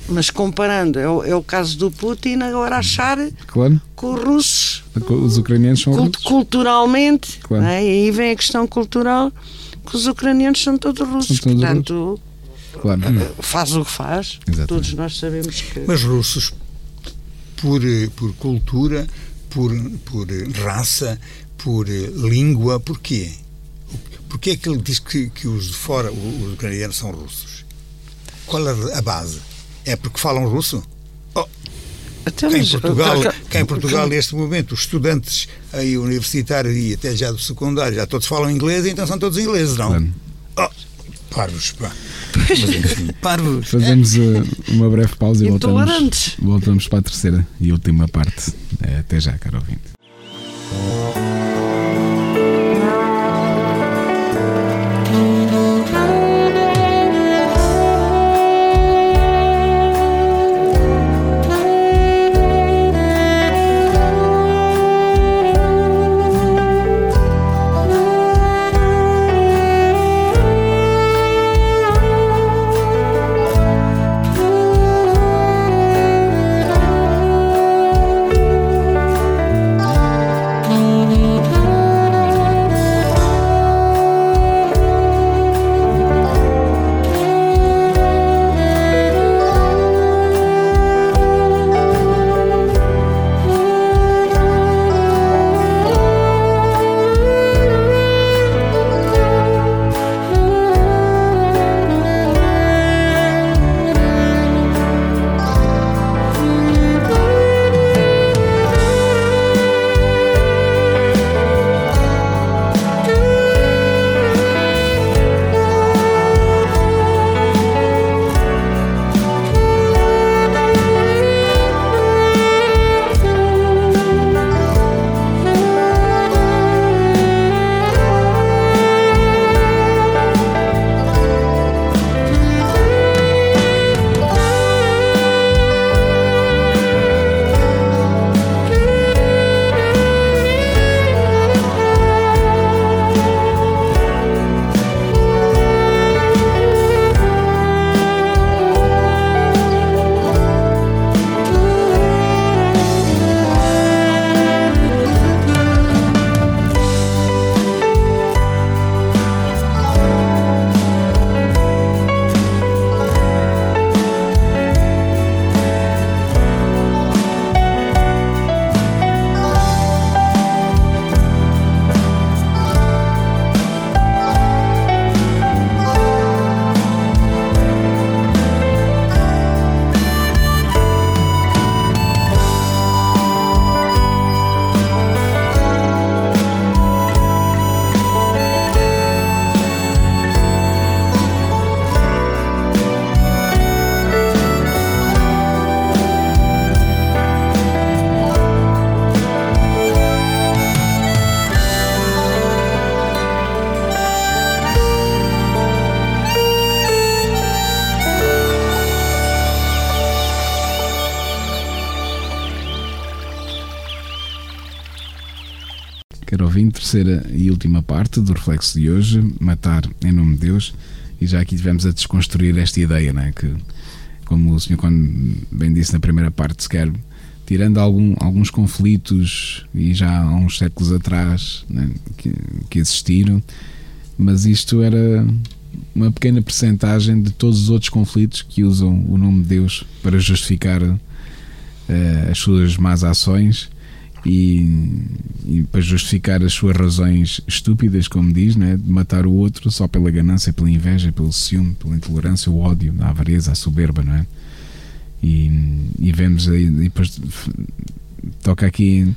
mas comparando, é o, é o caso do Putin agora achar claro. que os russos, Os ucranianos são cult- russos. culturalmente, Claro. não é? e aí vem a questão cultural, que os ucranianos são todos russos. São todos Portanto, Claro. faz o que faz. Exatamente. Todos nós sabemos que. Mas russos, por, eh, por cultura, por, por eh, raça, por eh, língua, porquê? Porquê é que ele diz que, que os de fora, o- os ucranianos, são russos? Qual é a base? É porque falam russo? Até Cá em mas- Portugal, cá- cá em Portugal neste momento, os estudantes aí universitários e até já do secundário, já todos falam inglês, então são todos ingleses, não? Claro. Oh, parvos, pá. Mas enfim, parvos. Fazemos uh, uma breve pausa e voltamos, voltamos para a terceira e última parte. Eh, Até já, caro ouvinte. Terceira e última parte do reflexo de hoje, matar em nome de Deus. E já aqui tivemos a desconstruir esta ideia, né? que, como o quando bem disse na primeira parte, se quer tirando algum, alguns conflitos e já há uns séculos atrás né, que, que, existiram, mas isto era uma pequena percentagem de todos os outros conflitos que usam o nome de Deus para justificar uh, as suas más ações e, e, para justificar as suas razões estúpidas, como diz, né, de matar o outro só pela ganância, pela inveja, pelo ciúme, pela intolerância, o ódio, a avareza, a soberba, não é? E, e vemos aí, depois toca aqui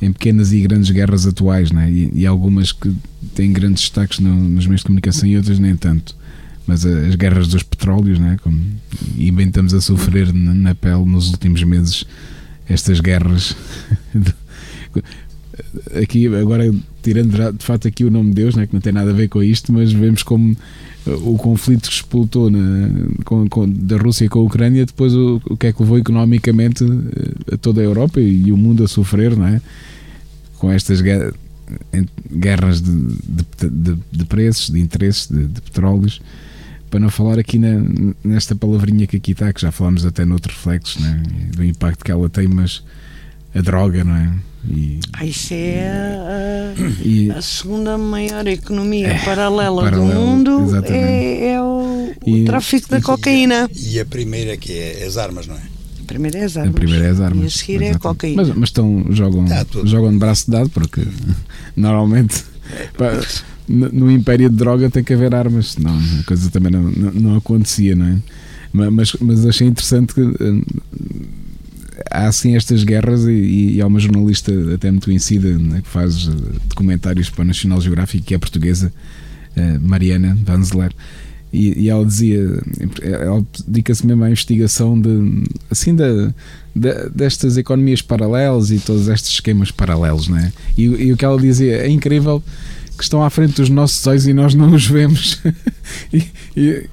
em, pequenas e grandes guerras atuais, né? e, e algumas que têm grandes destaques no, nos meios de comunicação e outras nem tanto. Mas as guerras dos petróleos, né? Como, e bem estamos a sofrer na pele nos últimos meses estas guerras. aqui, agora, tirando de fato aqui o nome de Deus, né? que não tem nada a ver com isto, mas vemos como o conflito que explotou na, com, com, da Rússia com a Ucrânia, depois o, o, que é que levou economicamente eh, a toda a Europa e, e o mundo a sofrer, não é? Com estas guerras de, de, de, de preços, de interesses, de, petróleos. Para não falar aqui na, nesta palavrinha que aqui está, que já falámos até noutro reflexo, né? do impacto que ela tem, mas a droga, não é? E, ah, isso é a, e, a, segunda maior economia é, paralela, paralela, do mundo é, é, o, e, o tráfico da cocaína. E a primeira que é as armas, não é? A primeira é as armas. A primeira é as armas. E a seguir é a cocaína. Mas, mas estão, jogam, tá, jogam de braço dado porque normalmente pá, no império de droga tem que haver armas, senão a coisa também não, não, não acontecia, não é? Mas, mas achei interessante que há assim estas guerras e, e há uma jornalista até muito conhecida né, que faz eh, documentários para o National Geographic que é portuguesa uh, Mariana Vanzeler e, e, ela dizia ela dedica-se mesmo à investigação de assim da de, destas economias paralelas e todos estes esquemas paralelos né? e, e o que ela dizia é incrível que estão à frente dos nossos olhos e nós não os vemos e,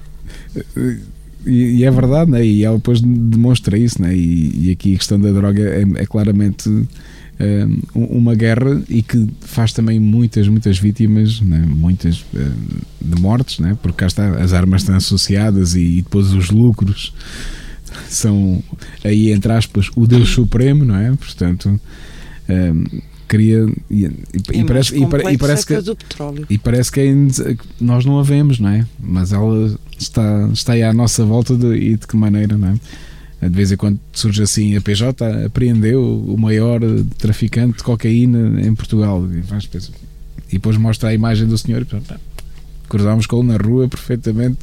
e e, e, é verdade, né? e ela depois demonstra isso, né? e, e aqui a questão da droga é, é claramente um, uma guerra e que faz também muitas, muitas vítimas, né? muitas uh, de mortes, né? porque cá está, as armas estão associadas e, e depois os lucros são aí entre aspas o Deus Supremo, não é? Portanto, um, queria e, e, é parece, e, e, parece que e parece que é, nós não a vemos, não é? Mas ela está, está aí à nossa volta de, e de que maneira, não é? De vez em quando surge assim, a PJ apreendeu o maior traficante de cocaína em Portugal. E, e depois mostra a imagem do senhor. Cruzámos com ele na rua perfeitamente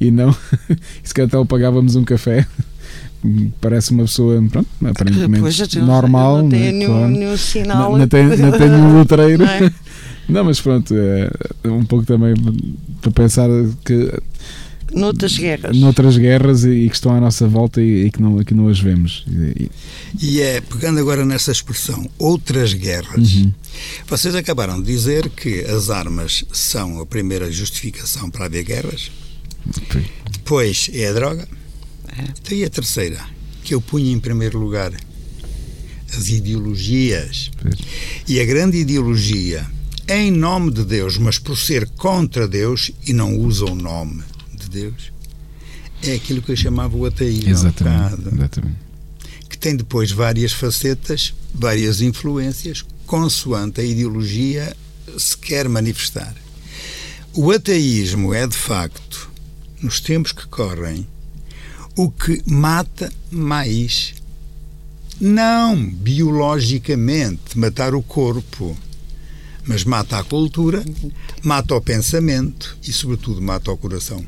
e não. se calhar até pagávamos um café parece uma pessoa pronto, aparentemente normal. Não tem né, nenhum, claro. nenhum sinal. Não, não, tem, não letreiro. Não, é? Não, mas pronto, é, é, um pouco também para pensar que. Noutras guerras. Noutras guerras e, e que estão à nossa volta e, e, que, não, que não as vemos. E, e é, pegando agora nessa expressão, outras guerras, uhum. vocês acabaram de dizer que as armas são a primeira justificação para haver guerras, depois é a droga, então, e a terceira, que eu punha em primeiro lugar? As ideologias. E a grande ideologia, em nome de Deus, mas por ser contra Deus e não usa o nome de Deus, é aquilo que eu chamava o ateísmo. Exatamente, exatamente. Que tem depois várias facetas, várias influências, consoante a ideologia se quer manifestar. O ateísmo é, de facto, nos tempos que correm, o que mata mais. Não biologicamente matar o corpo, mas mata a cultura, mata o pensamento e, sobretudo, mata o coração.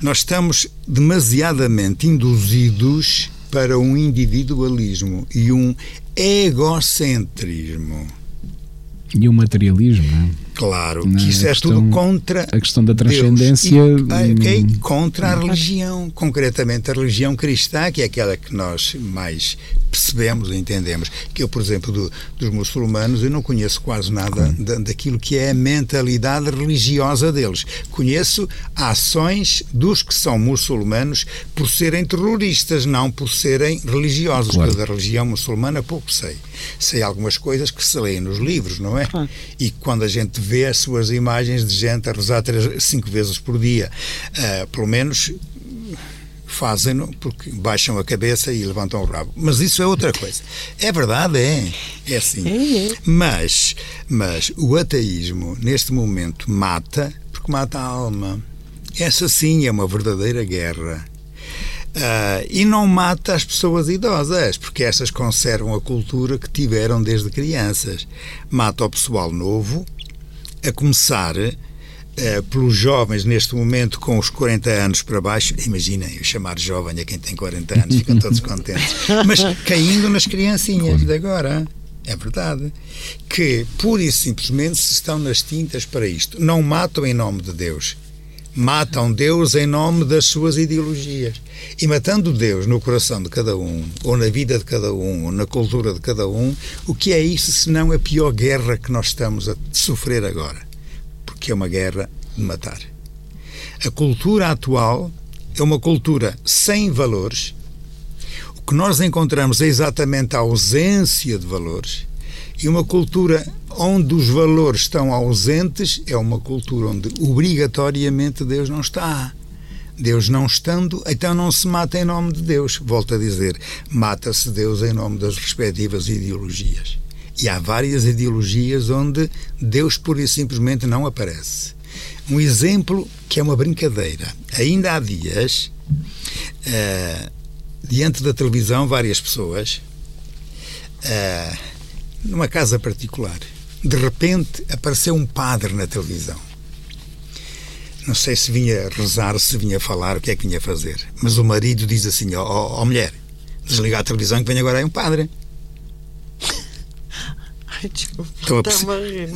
Nós estamos demasiadamente induzidos para um individualismo e um egocentrismo. E um materialismo, não é? Claro, que isso é questão, tudo contra. A questão da transcendência. E, okay, contra a religião, concretamente a religião cristã, que é aquela que nós mais percebemos, entendemos. Que eu, por exemplo, do, dos muçulmanos, eu não conheço quase nada da, daquilo que é a mentalidade religiosa deles. Conheço ações dos que são muçulmanos por serem terroristas, não por serem religiosos. Claro. da religião muçulmana pouco sei. Sei algumas coisas que se leem nos livros, não é? Claro. E quando a gente vê as suas imagens de gente a rezar três, cinco vezes por dia, uh, pelo menos fazem-no porque baixam a cabeça e levantam o rabo. Mas isso é outra coisa. É verdade, é. É assim. É, é. Mas, mas o ateísmo, neste momento, mata porque mata a alma. Essa sim é uma verdadeira guerra. Uh, e não mata as pessoas idosas, porque essas conservam a cultura que tiveram desde crianças. Mata o pessoal novo, a começar uh, pelos jovens neste momento com os 40 anos para baixo, imaginem, chamar jovem a quem tem 40 anos, ficam todos contentes, mas caindo nas criancinhas de agora. É verdade. Que pura e simplesmente se estão nas tintas para isto. Não matam em nome de Deus. Matam Deus em nome das suas ideologias. E matando Deus no coração de cada um, ou na vida de cada um, ou na cultura de cada um, o que é isso senão a pior guerra que nós estamos a sofrer agora? que é uma guerra de matar. A cultura atual é uma cultura sem valores. O que nós encontramos é exatamente a ausência de valores. E uma cultura onde os valores estão ausentes é uma cultura onde obrigatoriamente Deus não está. Deus não estando, então não se mata em nome de Deus. Volto a dizer, mata-se Deus em nome das respectivas ideologias. E há várias ideologias onde Deus pura e simplesmente não aparece. Um exemplo que é uma brincadeira. Ainda há dias, uh, diante da televisão, várias pessoas, uh, numa casa particular, de repente apareceu um padre na televisão. Não sei se vinha rezar, se vinha falar, o que é que vinha fazer. Mas o marido diz assim: Ó oh, oh, mulher, desliga a televisão que vem agora aí um padre. Estou a perce...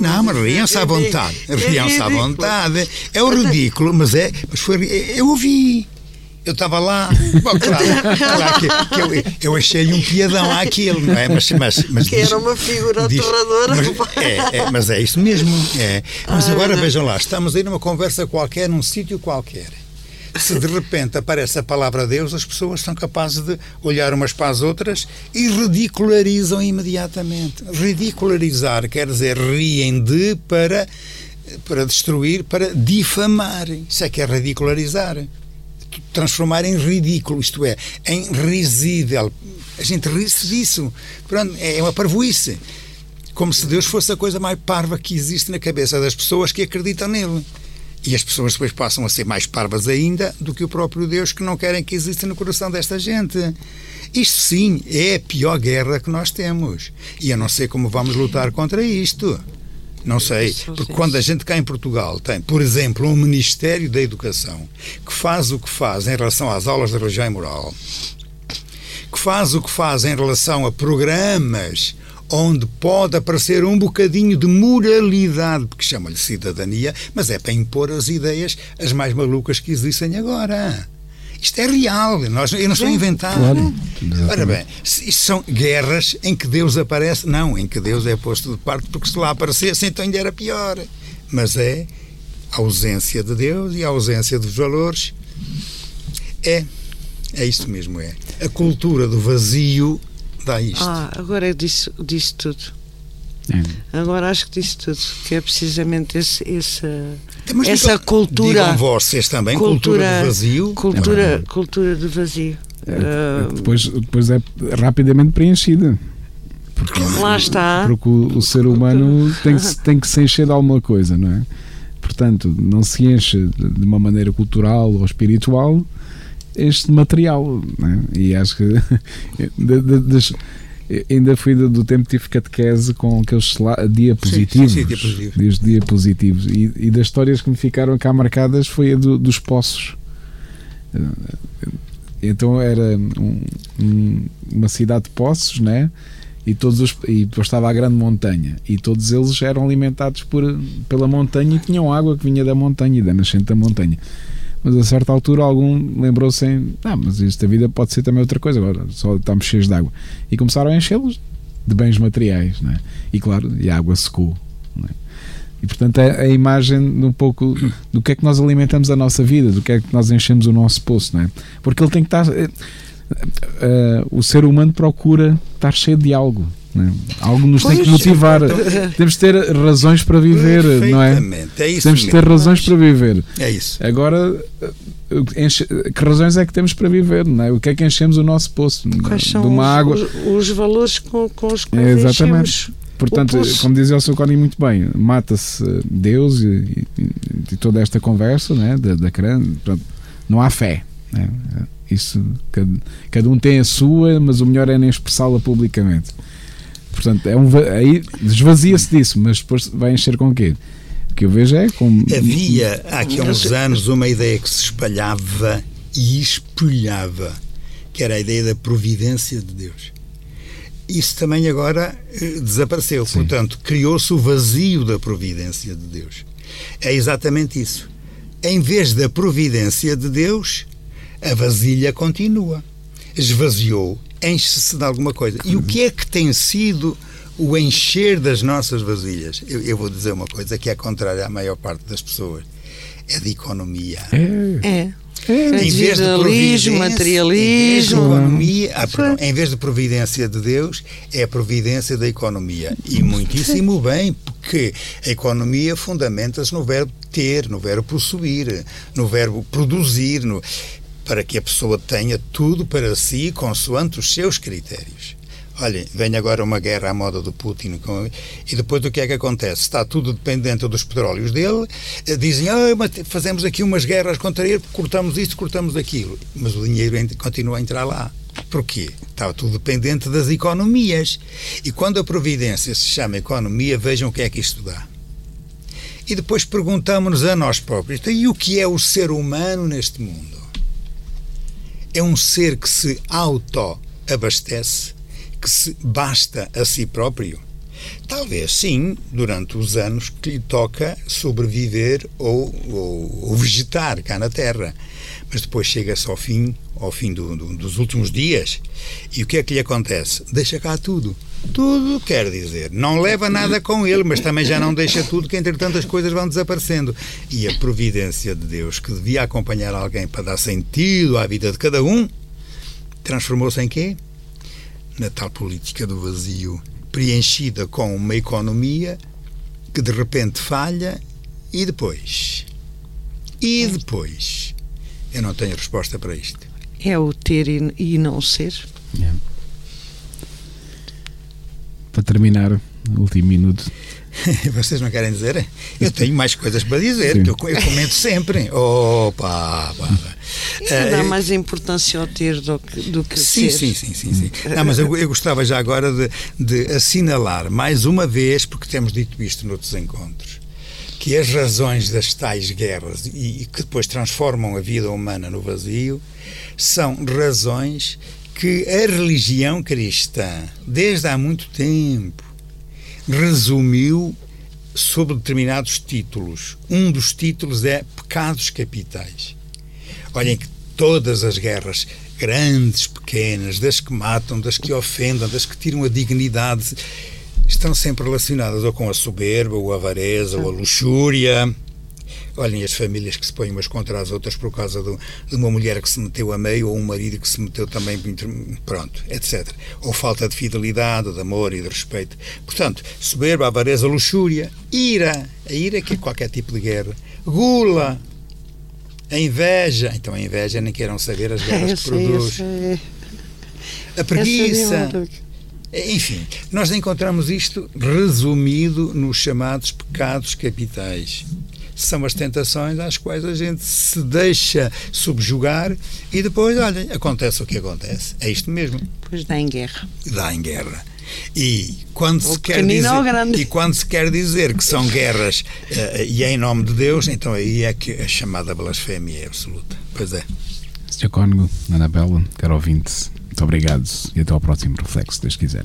Não, mas riam-se à vontade. Riam-se à vontade. É o ridículo, mas é. Mas foi, eu ouvi. Eu estava lá, bom, claro, claro que, que eu, eu achei um piadão àquilo, não é? Mas, mas, mas que diz, era uma figura diz, aterradora. Mas é, é, mas é isso mesmo. É. Mas agora vejam lá, estamos aí numa conversa qualquer, num sítio qualquer se de repente aparece a palavra Deus, as pessoas são capazes de olhar umas para as outras e ridicularizam imediatamente. Ridicularizar quer dizer riem de para, para destruir, para difamar. Isso é que é ridicularizar. Transformar em ridículo, isto é, em risível. A gente ri-se disso. Pronto, é uma parvoíce. Como se Deus fosse a coisa mais parva que existe na cabeça das pessoas que acreditam nele. E as pessoas depois passam a ser mais parvas ainda do que o próprio Deus que não querem que exista no coração desta gente. Isto sim é a pior guerra que nós temos. E eu não sei como vamos lutar contra isto. Não sei, porque quando a gente cá em Portugal tem, por exemplo, um Ministério da Educação que faz o que faz em relação às aulas de religião e moral, que faz o que faz em relação a programas onde pode aparecer um bocadinho de moralidade, porque chama-lhe cidadania, mas é para impor as ideias as mais malucas que existem agora. Isto é real, nós, eu não estou a inventar. Claro, Ora bem, isto são guerras em que Deus aparece, não, em que Deus é posto de parte, porque se lá aparecesse então ainda era pior. Mas é a ausência de Deus e a ausência dos valores. É, é isto mesmo, é. A cultura do vazio dá isto. Ah, agora disse, disse tudo. É. Agora acho que disse tudo, que é precisamente esse, esse Mas essa digam, cultura. Digam vocês também, cultura, cultura do vazio. Cultura, é cultura do vazio. É, uh, depois, depois é rapidamente preenchida. Porque, Lá está. Porque o, o ser humano tem que, tem que se encher de alguma coisa, não é? Portanto, não se enche de uma maneira cultural ou espiritual, este material. Né? E acho que de, de, de, ainda fui do, do tempo que tive catequese com aqueles diapositivos, sim, sim, sim, diapositivos. E, e, das histórias que me ficaram cá marcadas foi a do, dos poços. Então era um, um, uma cidade de poços, né? e todos os, e depois estava a grande montanha e todos eles eram alimentados por, pela montanha e tinham água que vinha da montanha e da nascente da montanha mas a certa altura algum lembrou-se em ah, mas esta vida pode ser também outra coisa agora só estamos cheios de água e começaram a enchê-los de bens materiais né? e claro, e a água secou né? e portanto é a imagem um pouco do que é que nós alimentamos a nossa vida do que é que nós enchemos o nosso poço não é? porque ele tem que estar uh, o ser humano procura estar cheio de algo. É? Algo nos pois, tem que motivar. Temos de ter razões para viver, não é? é isso temos de ter razões para viver. É isso. Agora, enche, que razões é que temos para viver? Não é? O que é que enchemos o nosso poço? Quais são de uma os, água? Os, os valores com, com os que é, Exatamente. Portanto, como dizia o Sr. Coni muito bem, mata-se Deus e, e, e, toda esta conversa né, da, da portanto, não há fé. Né? Isso, cada, cada um tem a sua, mas o melhor é nem expressá-la publicamente. Portanto, é um, aí esvazia-se disso, mas depois vai encher com o quê? O que eu vejo é com. Havia há aqui uns anos uma ideia que se espalhava e espelhava, que era a ideia da providência de Deus. Isso também agora eh, desapareceu. Sim. Portanto, criou-se o vazio da providência de Deus. É exatamente isso. Em vez da providência de Deus, a vasilha continua. Esvaziou, enche-se de alguma coisa. E o que é que tem sido o encher das nossas vasilhas? Eu, eu vou dizer uma coisa que é contrária à maior parte das pessoas: é de economia. É. é. É. Em vez de materialismo. Em vez de, economia, ah, perdão, em vez de providência de Deus, é a providência da economia. E muitíssimo bem, porque a economia fundamenta-se no verbo ter, no verbo possuir, no verbo produzir. No para que a pessoa tenha tudo para si consoante os seus critérios. Olhem, vem agora uma guerra à moda do Putin e depois o que é que acontece? Está tudo dependente dos petróleos dele, eh, dizem, ah, fazemos aqui umas guerras contra ele, cortamos isto, cortamos aquilo, mas o dinheiro continua a entrar lá. Porquê? Estava tudo dependente das economias. E quando a providência se chama economia, vejam o que é que isto dá. E depois perguntamos-nos a nós próprios, então, e o que é o ser humano neste mundo? É um ser que se auto-abastece, que se basta a si próprio? Talvez sim, durante os anos que lhe toca sobreviver ou, ou, ou vegetar cá na Terra. Mas depois chega-se ao fim, ao fim do, do, dos últimos dias, e o que é que lhe acontece? Deixa cá tudo. Tudo quer dizer, não leva nada com ele, mas também já não deixa tudo, que entretanto as coisas vão desaparecendo. E a providência de Deus, que devia acompanhar alguém para dar sentido à vida de cada um, transformou-se em quê? Na tal política do vazio, preenchida com uma economia que de repente falha e depois. E depois. Eu não tenho resposta para isto. É o ter e não ser. Yeah para terminar, o último minuto. Vocês não querem dizer? Eu tenho mais coisas para dizer, que eu, eu, comento sempre. Opa! Pá. dá uh, mais importância ao ter do que, do que sim, ser. Sim, sim, sim. sim. Não, mas eu, eu, gostava já agora de, de assinalar mais uma vez, porque temos dito isto noutros encontros, que as razões das tais guerras e, e que depois transformam a vida humana no vazio são razões que a religião cristã, desde há muito tempo, resumiu sob determinados títulos. Um dos títulos é pecados capitais. Olhem que todas as guerras, grandes, pequenas, das que matam, das que ofendem, das que tiram a dignidade, estão sempre relacionadas ou com a soberba, ou a avareza, ou a luxúria, Olhem as famílias que se põem umas contra as outras por causa de, de uma mulher que se meteu a meio ou um marido que se meteu também, pronto, etc. Ou falta de fidelidade, de amor e de respeito. Portanto, soberba, avareza, luxúria, ira, a ira que é qualquer tipo de guerra, gula, a inveja, então a inveja nem queiram saber as guerras que produz. A preguiça. Enfim, nós encontramos isto resumido nos chamados pecados capitais são as tentações às quais a gente se deixa subjugar e depois, olhem, acontece o que acontece. É isto mesmo. Pois dá em guerra. Dá em guerra. E quando, se quer dizer, e quando se quer dizer que são guerras uh, e é em nome de Deus, então aí é que a chamada blasfémia é absoluta. Pois é. Sr. Cónigo, Ana Bela, caro ouvinte, muito obrigado e até ao próximo reflexo, se Deus quiser.